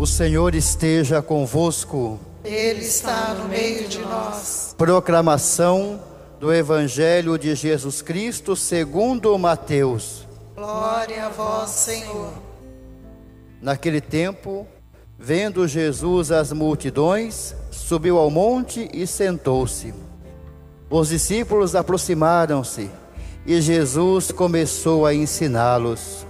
O Senhor esteja convosco. Ele está no meio de nós. Proclamação do Evangelho de Jesus Cristo segundo Mateus. Glória a vós, Senhor. Naquele tempo, vendo Jesus as multidões, subiu ao monte e sentou-se. Os discípulos aproximaram-se e Jesus começou a ensiná-los.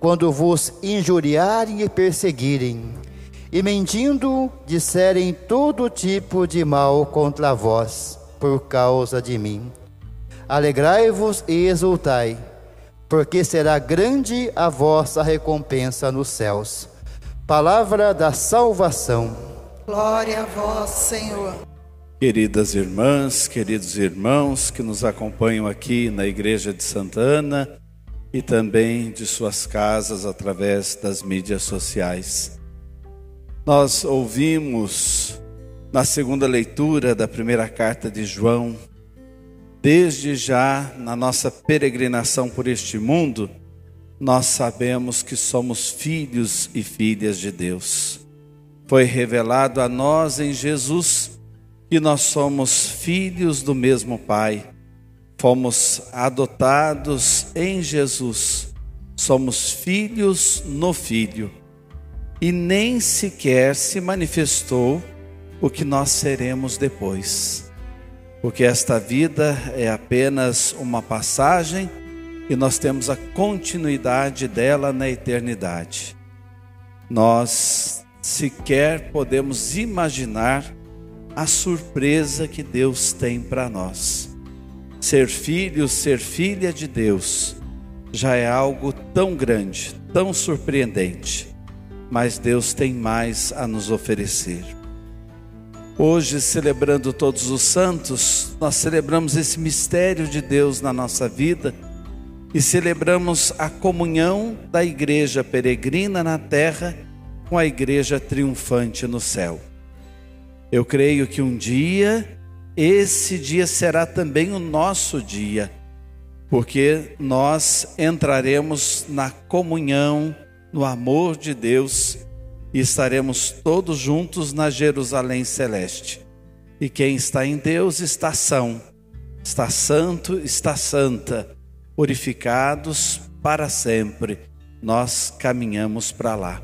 quando vos injuriarem e perseguirem, e mentindo disserem todo tipo de mal contra vós, por causa de mim. Alegrai-vos e exultai, porque será grande a vossa recompensa nos céus. Palavra da salvação. Glória a vós, Senhor. Queridas irmãs, queridos irmãos que nos acompanham aqui na Igreja de Santa Ana e também de suas casas através das mídias sociais. Nós ouvimos na segunda leitura da primeira carta de João, desde já na nossa peregrinação por este mundo, nós sabemos que somos filhos e filhas de Deus. Foi revelado a nós em Jesus que nós somos filhos do mesmo Pai, fomos adotados em Jesus, somos filhos no Filho, e nem sequer se manifestou o que nós seremos depois, porque esta vida é apenas uma passagem e nós temos a continuidade dela na eternidade. Nós sequer podemos imaginar a surpresa que Deus tem para nós. Ser filho, ser filha de Deus, já é algo tão grande, tão surpreendente, mas Deus tem mais a nos oferecer. Hoje, celebrando todos os santos, nós celebramos esse mistério de Deus na nossa vida e celebramos a comunhão da igreja peregrina na terra com a igreja triunfante no céu. Eu creio que um dia, esse dia será também o nosso dia, porque nós entraremos na comunhão, no amor de Deus e estaremos todos juntos na Jerusalém celeste. E quem está em Deus está são, está santo, está santa, purificados para sempre. Nós caminhamos para lá.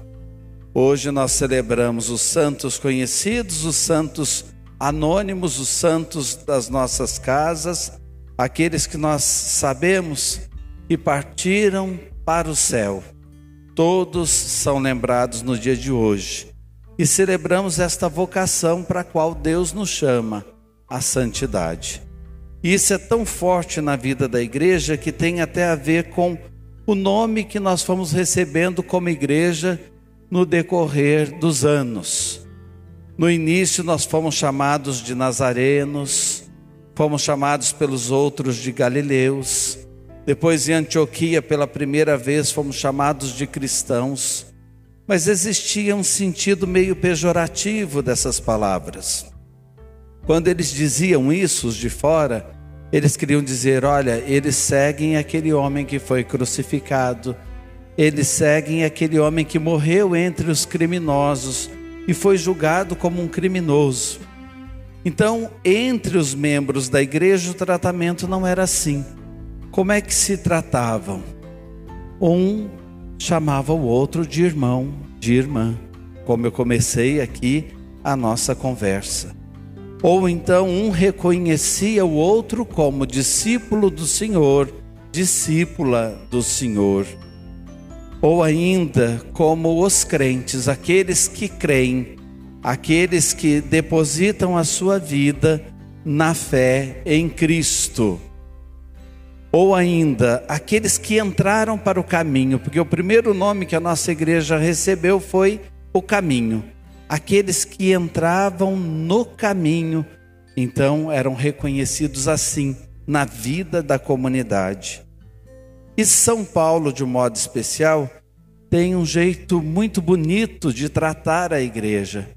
Hoje nós celebramos os santos conhecidos, os santos anônimos, os santos das nossas casas, aqueles que nós sabemos que partiram para o céu. Todos são lembrados no dia de hoje. E celebramos esta vocação para a qual Deus nos chama, a santidade. E isso é tão forte na vida da igreja que tem até a ver com o nome que nós fomos recebendo como igreja no decorrer dos anos. No início, nós fomos chamados de nazarenos, fomos chamados pelos outros de galileus. Depois, em Antioquia, pela primeira vez, fomos chamados de cristãos. Mas existia um sentido meio pejorativo dessas palavras. Quando eles diziam isso, os de fora, eles queriam dizer: olha, eles seguem aquele homem que foi crucificado eles seguem aquele homem que morreu entre os criminosos e foi julgado como um criminoso. Então, entre os membros da igreja, o tratamento não era assim. Como é que se tratavam? Um chamava o outro de irmão, de irmã. Como eu comecei aqui a nossa conversa. Ou então um reconhecia o outro como discípulo do Senhor, discípula do Senhor. Ou ainda como os crentes, aqueles que creem, aqueles que depositam a sua vida na fé em Cristo. Ou ainda, aqueles que entraram para o caminho, porque o primeiro nome que a nossa igreja recebeu foi o caminho aqueles que entravam no caminho, então eram reconhecidos assim na vida da comunidade. E São Paulo, de um modo especial, tem um jeito muito bonito de tratar a igreja.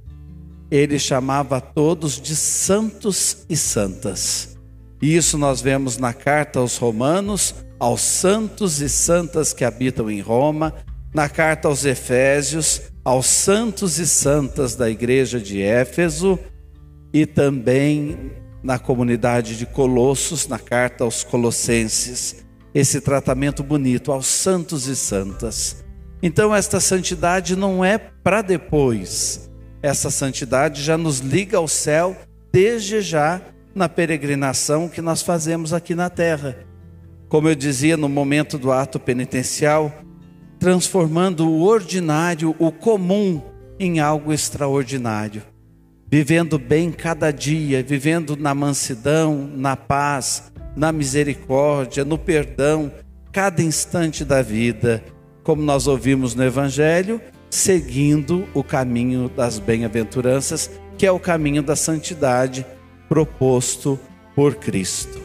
Ele chamava todos de santos e santas. Isso nós vemos na carta aos Romanos, aos santos e santas que habitam em Roma, na carta aos Efésios, aos santos e santas da igreja de Éfeso e também na comunidade de Colossos, na carta aos Colossenses. Esse tratamento bonito aos santos e santas. Então, esta santidade não é para depois, essa santidade já nos liga ao céu desde já na peregrinação que nós fazemos aqui na terra. Como eu dizia no momento do ato penitencial, transformando o ordinário, o comum, em algo extraordinário. Vivendo bem cada dia, vivendo na mansidão, na paz, na misericórdia, no perdão, cada instante da vida, como nós ouvimos no Evangelho, seguindo o caminho das bem-aventuranças, que é o caminho da santidade proposto por Cristo.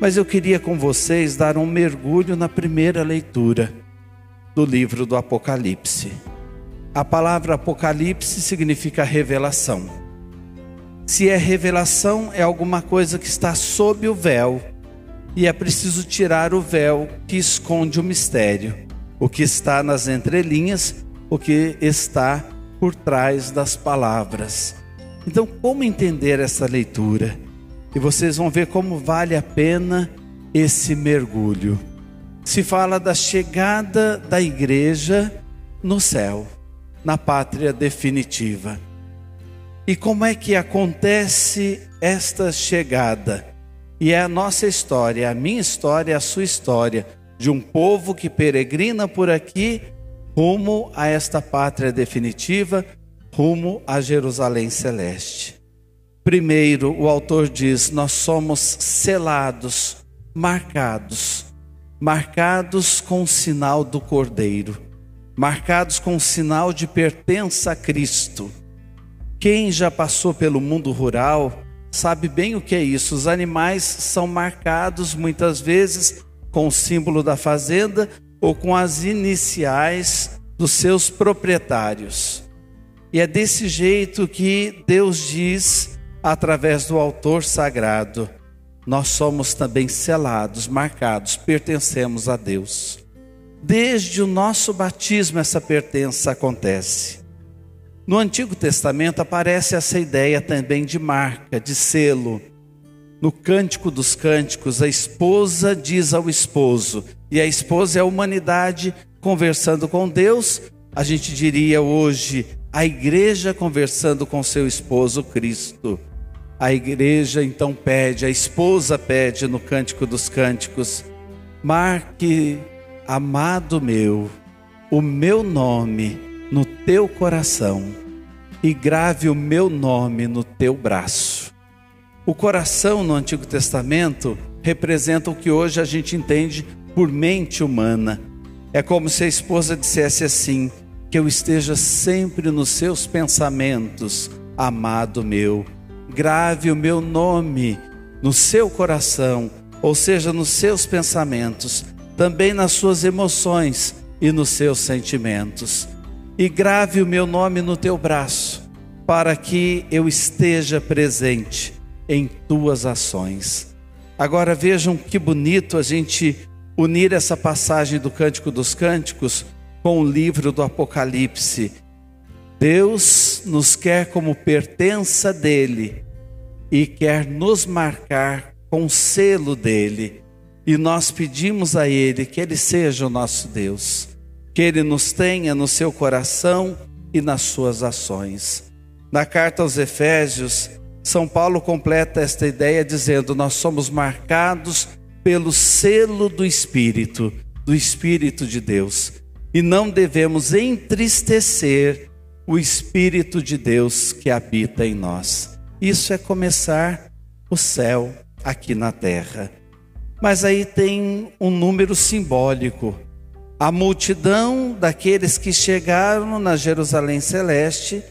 Mas eu queria com vocês dar um mergulho na primeira leitura do livro do Apocalipse. A palavra Apocalipse significa revelação. Se é revelação, é alguma coisa que está sob o véu, e é preciso tirar o véu que esconde o mistério, o que está nas entrelinhas, o que está por trás das palavras. Então, como entender essa leitura? E vocês vão ver como vale a pena esse mergulho se fala da chegada da igreja no céu, na pátria definitiva. E como é que acontece esta chegada? E é a nossa história, a minha história, a sua história, de um povo que peregrina por aqui rumo a esta pátria definitiva, rumo a Jerusalém celeste. Primeiro, o autor diz: Nós somos selados, marcados marcados com o sinal do Cordeiro, marcados com o sinal de pertença a Cristo. Quem já passou pelo mundo rural sabe bem o que é isso. Os animais são marcados muitas vezes com o símbolo da fazenda ou com as iniciais dos seus proprietários. E é desse jeito que Deus diz através do autor sagrado: nós somos também selados, marcados, pertencemos a Deus. Desde o nosso batismo, essa pertença acontece. No Antigo Testamento aparece essa ideia também de marca, de selo. No Cântico dos Cânticos, a esposa diz ao esposo, e a esposa é a humanidade conversando com Deus, a gente diria hoje, a igreja conversando com seu esposo Cristo. A igreja então pede, a esposa pede no Cântico dos Cânticos: marque, amado meu, o meu nome no teu coração e grave o meu nome no teu braço. O coração no Antigo Testamento representa o que hoje a gente entende por mente humana. É como se a esposa dissesse assim: que eu esteja sempre nos seus pensamentos, amado meu grave o meu nome no seu coração, ou seja, nos seus pensamentos, também nas suas emoções e nos seus sentimentos. E grave o meu nome no teu braço, para que eu esteja presente em tuas ações. Agora vejam que bonito a gente unir essa passagem do Cântico dos Cânticos com o livro do Apocalipse Deus nos quer como pertença dele e quer nos marcar com o selo dele. E nós pedimos a ele que ele seja o nosso Deus, que ele nos tenha no seu coração e nas suas ações. Na carta aos Efésios, São Paulo completa esta ideia dizendo: Nós somos marcados pelo selo do Espírito, do Espírito de Deus, e não devemos entristecer o Espírito de Deus que habita em nós. Isso é começar o céu aqui na terra. Mas aí tem um número simbólico. A multidão daqueles que chegaram na Jerusalém Celeste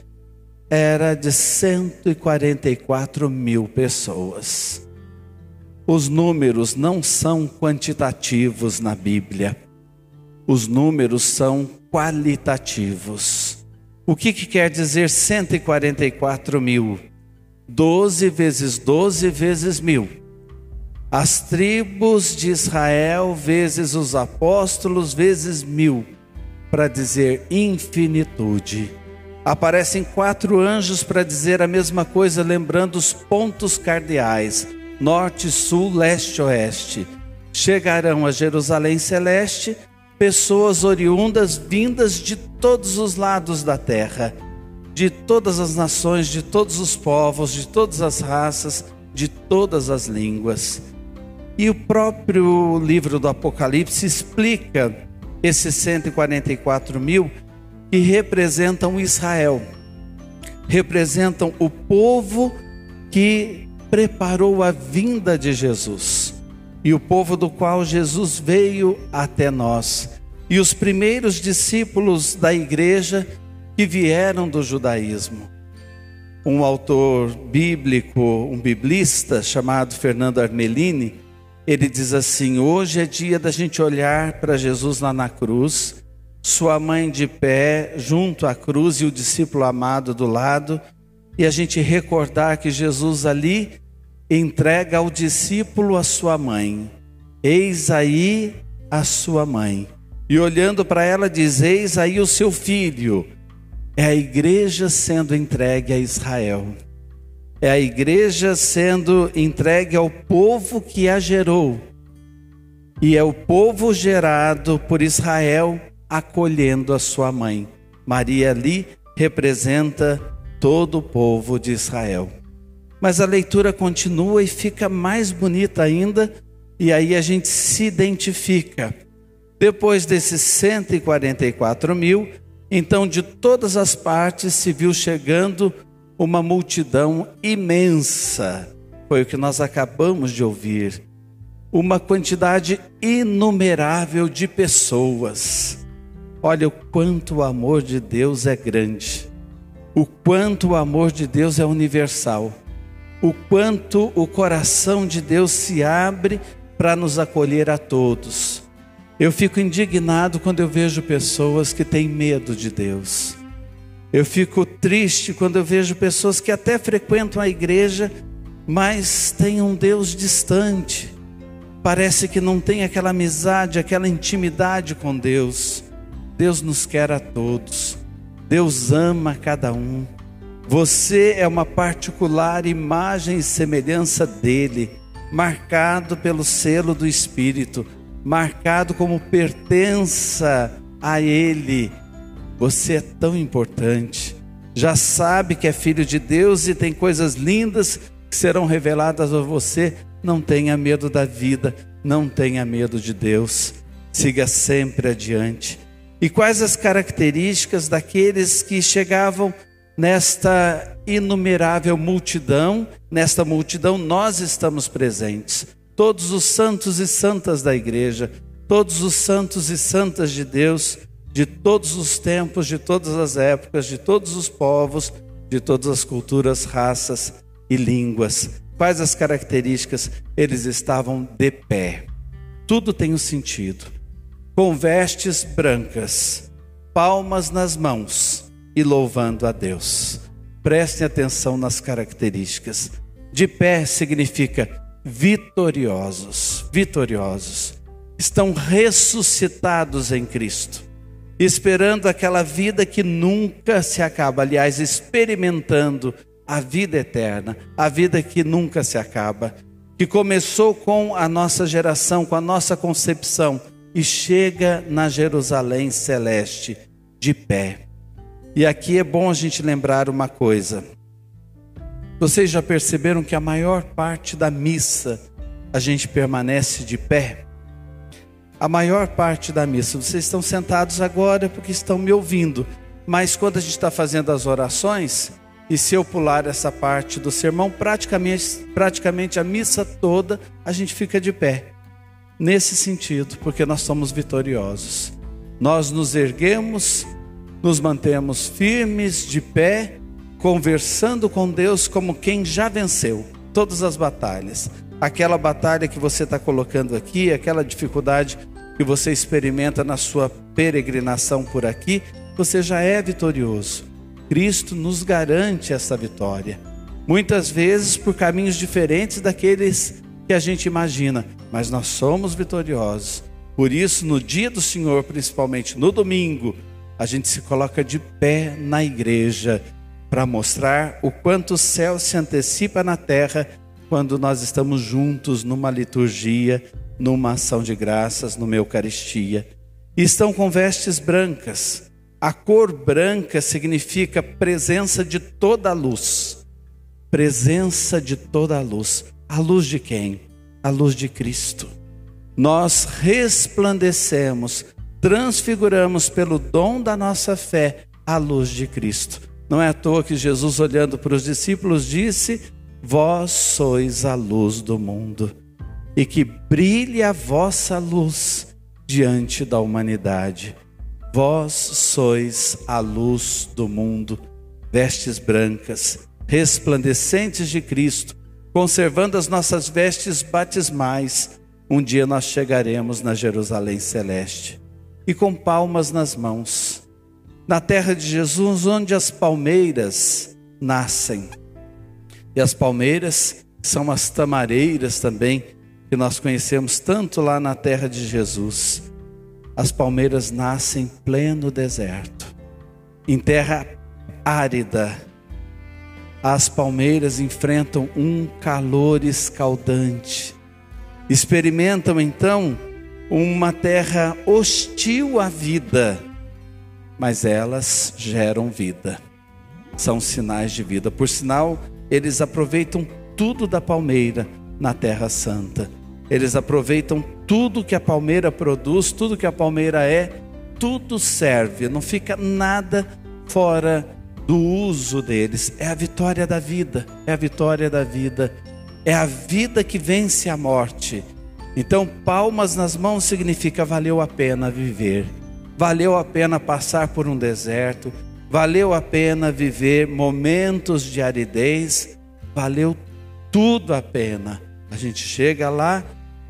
era de 144 mil pessoas. Os números não são quantitativos na Bíblia, os números são qualitativos. O que, que quer dizer 144 mil? 12 vezes 12 vezes mil. As tribos de Israel vezes os apóstolos vezes mil, para dizer infinitude. Aparecem quatro anjos para dizer a mesma coisa, lembrando os pontos cardeais: norte, sul, leste, oeste. Chegarão a Jerusalém celeste pessoas oriundas vindas de todos os lados da terra de todas as nações, de todos os povos, de todas as raças, de todas as línguas. E o próprio livro do Apocalipse explica esses 144 mil que representam Israel, representam o povo que preparou a vinda de Jesus e o povo do qual Jesus veio até nós. E os primeiros discípulos da igreja que vieram do judaísmo. Um autor bíblico, um biblista chamado Fernando Armelini, ele diz assim: hoje é dia da gente olhar para Jesus lá na cruz, sua mãe de pé junto à cruz e o discípulo amado do lado, e a gente recordar que Jesus ali entrega ao discípulo a sua mãe. Eis aí a sua mãe. E olhando para ela diz: Eis aí o seu filho. É a igreja sendo entregue a Israel. É a igreja sendo entregue ao povo que a gerou. E é o povo gerado por Israel acolhendo a sua mãe. Maria ali representa todo o povo de Israel. Mas a leitura continua e fica mais bonita ainda, e aí a gente se identifica. Depois desses 144 mil, então, de todas as partes se viu chegando uma multidão imensa. Foi o que nós acabamos de ouvir. Uma quantidade inumerável de pessoas. Olha o quanto o amor de Deus é grande. O quanto o amor de Deus é universal. O quanto o coração de Deus se abre para nos acolher a todos. Eu fico indignado quando eu vejo pessoas que têm medo de Deus. Eu fico triste quando eu vejo pessoas que até frequentam a igreja, mas têm um Deus distante. Parece que não tem aquela amizade, aquela intimidade com Deus. Deus nos quer a todos. Deus ama cada um. Você é uma particular imagem e semelhança dele, marcado pelo selo do Espírito marcado como pertença a Ele. Você é tão importante. Já sabe que é filho de Deus e tem coisas lindas que serão reveladas a você. Não tenha medo da vida, não tenha medo de Deus. Siga sempre adiante. E quais as características daqueles que chegavam nesta inumerável multidão? Nesta multidão nós estamos presentes todos os santos e santas da igreja, todos os santos e santas de Deus, de todos os tempos, de todas as épocas, de todos os povos, de todas as culturas, raças e línguas. Quais as características? Eles estavam de pé. Tudo tem um sentido. Com vestes brancas, palmas nas mãos e louvando a Deus. Prestem atenção nas características. De pé significa vitoriosos, vitoriosos, estão ressuscitados em Cristo, esperando aquela vida que nunca se acaba, aliás, experimentando a vida eterna, a vida que nunca se acaba, que começou com a nossa geração, com a nossa concepção e chega na Jerusalém celeste de pé. E aqui é bom a gente lembrar uma coisa. Vocês já perceberam que a maior parte da missa a gente permanece de pé? A maior parte da missa. Vocês estão sentados agora porque estão me ouvindo. Mas quando a gente está fazendo as orações, e se eu pular essa parte do sermão, praticamente, praticamente a missa toda, a gente fica de pé. Nesse sentido, porque nós somos vitoriosos. Nós nos erguemos, nos mantemos firmes, de pé, conversando com Deus como quem já venceu todas as batalhas. Aquela batalha que você está colocando aqui, aquela dificuldade que você experimenta na sua peregrinação por aqui, você já é vitorioso. Cristo nos garante essa vitória. Muitas vezes por caminhos diferentes daqueles que a gente imagina, mas nós somos vitoriosos. Por isso, no dia do Senhor, principalmente no domingo, a gente se coloca de pé na igreja para mostrar o quanto o céu se antecipa na terra quando nós estamos juntos numa liturgia, numa ação de graças, numa Eucaristia. E estão com vestes brancas. A cor branca significa presença de toda a luz. Presença de toda a luz. A luz de quem? A luz de Cristo. Nós resplandecemos, transfiguramos pelo dom da nossa fé a luz de Cristo. Não é à toa que Jesus, olhando para os discípulos, disse: Vós sois a luz do mundo, e que brilhe a vossa luz diante da humanidade. Vós sois a luz do mundo, vestes brancas, resplandecentes de Cristo, conservando as nossas vestes batismais. Um dia nós chegaremos na Jerusalém celeste e com palmas nas mãos, na terra de Jesus, onde as palmeiras nascem. E as palmeiras são as tamareiras também, que nós conhecemos tanto lá na terra de Jesus. As palmeiras nascem em pleno deserto, em terra árida. As palmeiras enfrentam um calor escaldante. Experimentam então uma terra hostil à vida, mas elas geram vida. São sinais de vida. Por sinal, eles aproveitam tudo da palmeira na Terra Santa. Eles aproveitam tudo que a palmeira produz, tudo que a palmeira é, tudo serve, não fica nada fora do uso deles. É a vitória da vida, é a vitória da vida, é a vida que vence a morte. Então, palmas nas mãos significa valeu a pena viver, valeu a pena passar por um deserto, valeu a pena viver momentos de aridez, valeu tudo a pena. A gente chega lá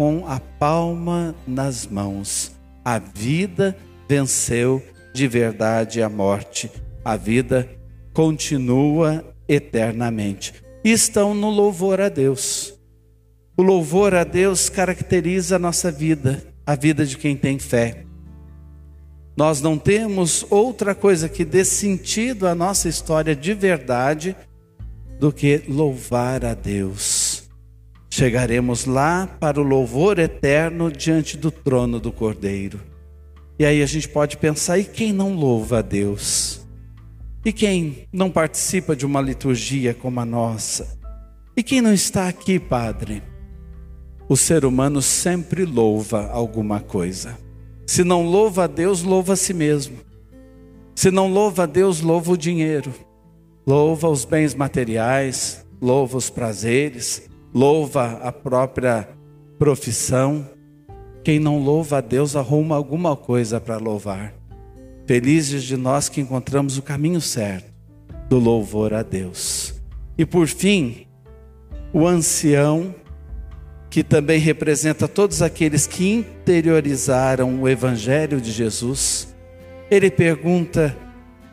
com a palma nas mãos. A vida venceu de verdade a morte. A vida continua eternamente. Estão no louvor a Deus. O louvor a Deus caracteriza a nossa vida, a vida de quem tem fé. Nós não temos outra coisa que dê sentido à nossa história de verdade do que louvar a Deus chegaremos lá para o louvor eterno diante do trono do Cordeiro. E aí a gente pode pensar: e quem não louva a Deus? E quem não participa de uma liturgia como a nossa? E quem não está aqui, Padre? O ser humano sempre louva alguma coisa. Se não louva a Deus, louva a si mesmo. Se não louva a Deus, louva o dinheiro, louva os bens materiais, louva os prazeres, louva a própria profissão. Quem não louva a Deus arruma alguma coisa para louvar. Felizes de nós que encontramos o caminho certo do louvor a Deus. E por fim, o ancião, que também representa todos aqueles que interiorizaram o Evangelho de Jesus, ele pergunta: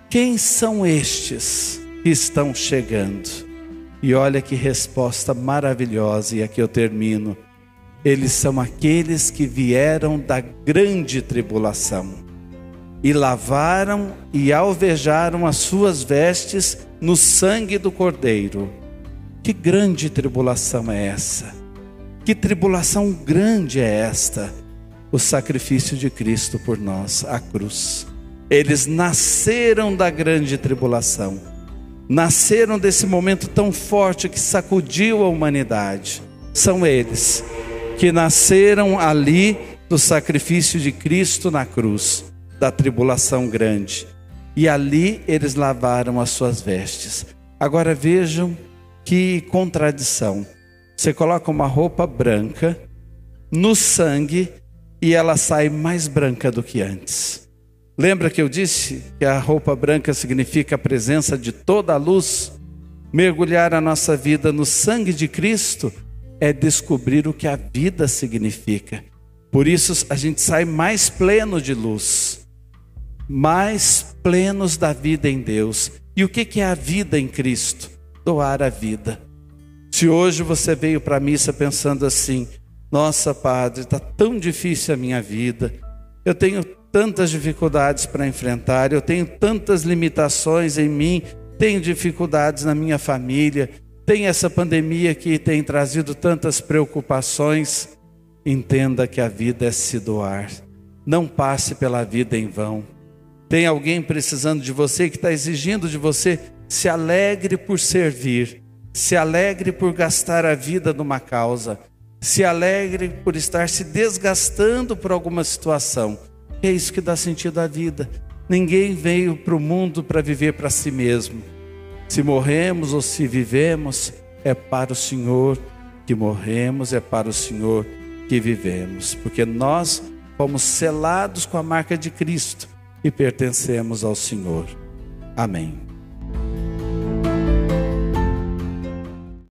quem são estes que estão chegando? E olha que resposta maravilhosa, e aqui eu termino. Eles são aqueles que vieram da grande tribulação e lavaram e alvejaram as suas vestes no sangue do Cordeiro. Que grande tribulação é essa? Que tribulação grande é esta? O sacrifício de Cristo por nós, a cruz. Eles nasceram da grande tribulação, nasceram desse momento tão forte que sacudiu a humanidade. São eles que nasceram ali do sacrifício de Cristo na cruz, da tribulação grande. E ali eles lavaram as suas vestes. Agora vejam que contradição. Você coloca uma roupa branca no sangue e ela sai mais branca do que antes. Lembra que eu disse que a roupa branca significa a presença de toda a luz? Mergulhar a nossa vida no sangue de Cristo é descobrir o que a vida significa. Por isso a gente sai mais pleno de luz, mais plenos da vida em Deus. E o que é a vida em Cristo? Doar a vida. Se hoje você veio para a missa pensando assim, nossa, Padre, está tão difícil a minha vida. Eu tenho tantas dificuldades para enfrentar, eu tenho tantas limitações em mim, tenho dificuldades na minha família, tem essa pandemia que tem trazido tantas preocupações. Entenda que a vida é se doar. Não passe pela vida em vão. Tem alguém precisando de você que está exigindo de você, se alegre por servir, se alegre por gastar a vida numa causa se alegre por estar se desgastando por alguma situação. É isso que dá sentido à vida. Ninguém veio para o mundo para viver para si mesmo. Se morremos ou se vivemos, é para o Senhor que morremos, é para o Senhor que vivemos, porque nós fomos selados com a marca de Cristo e pertencemos ao Senhor. Amém.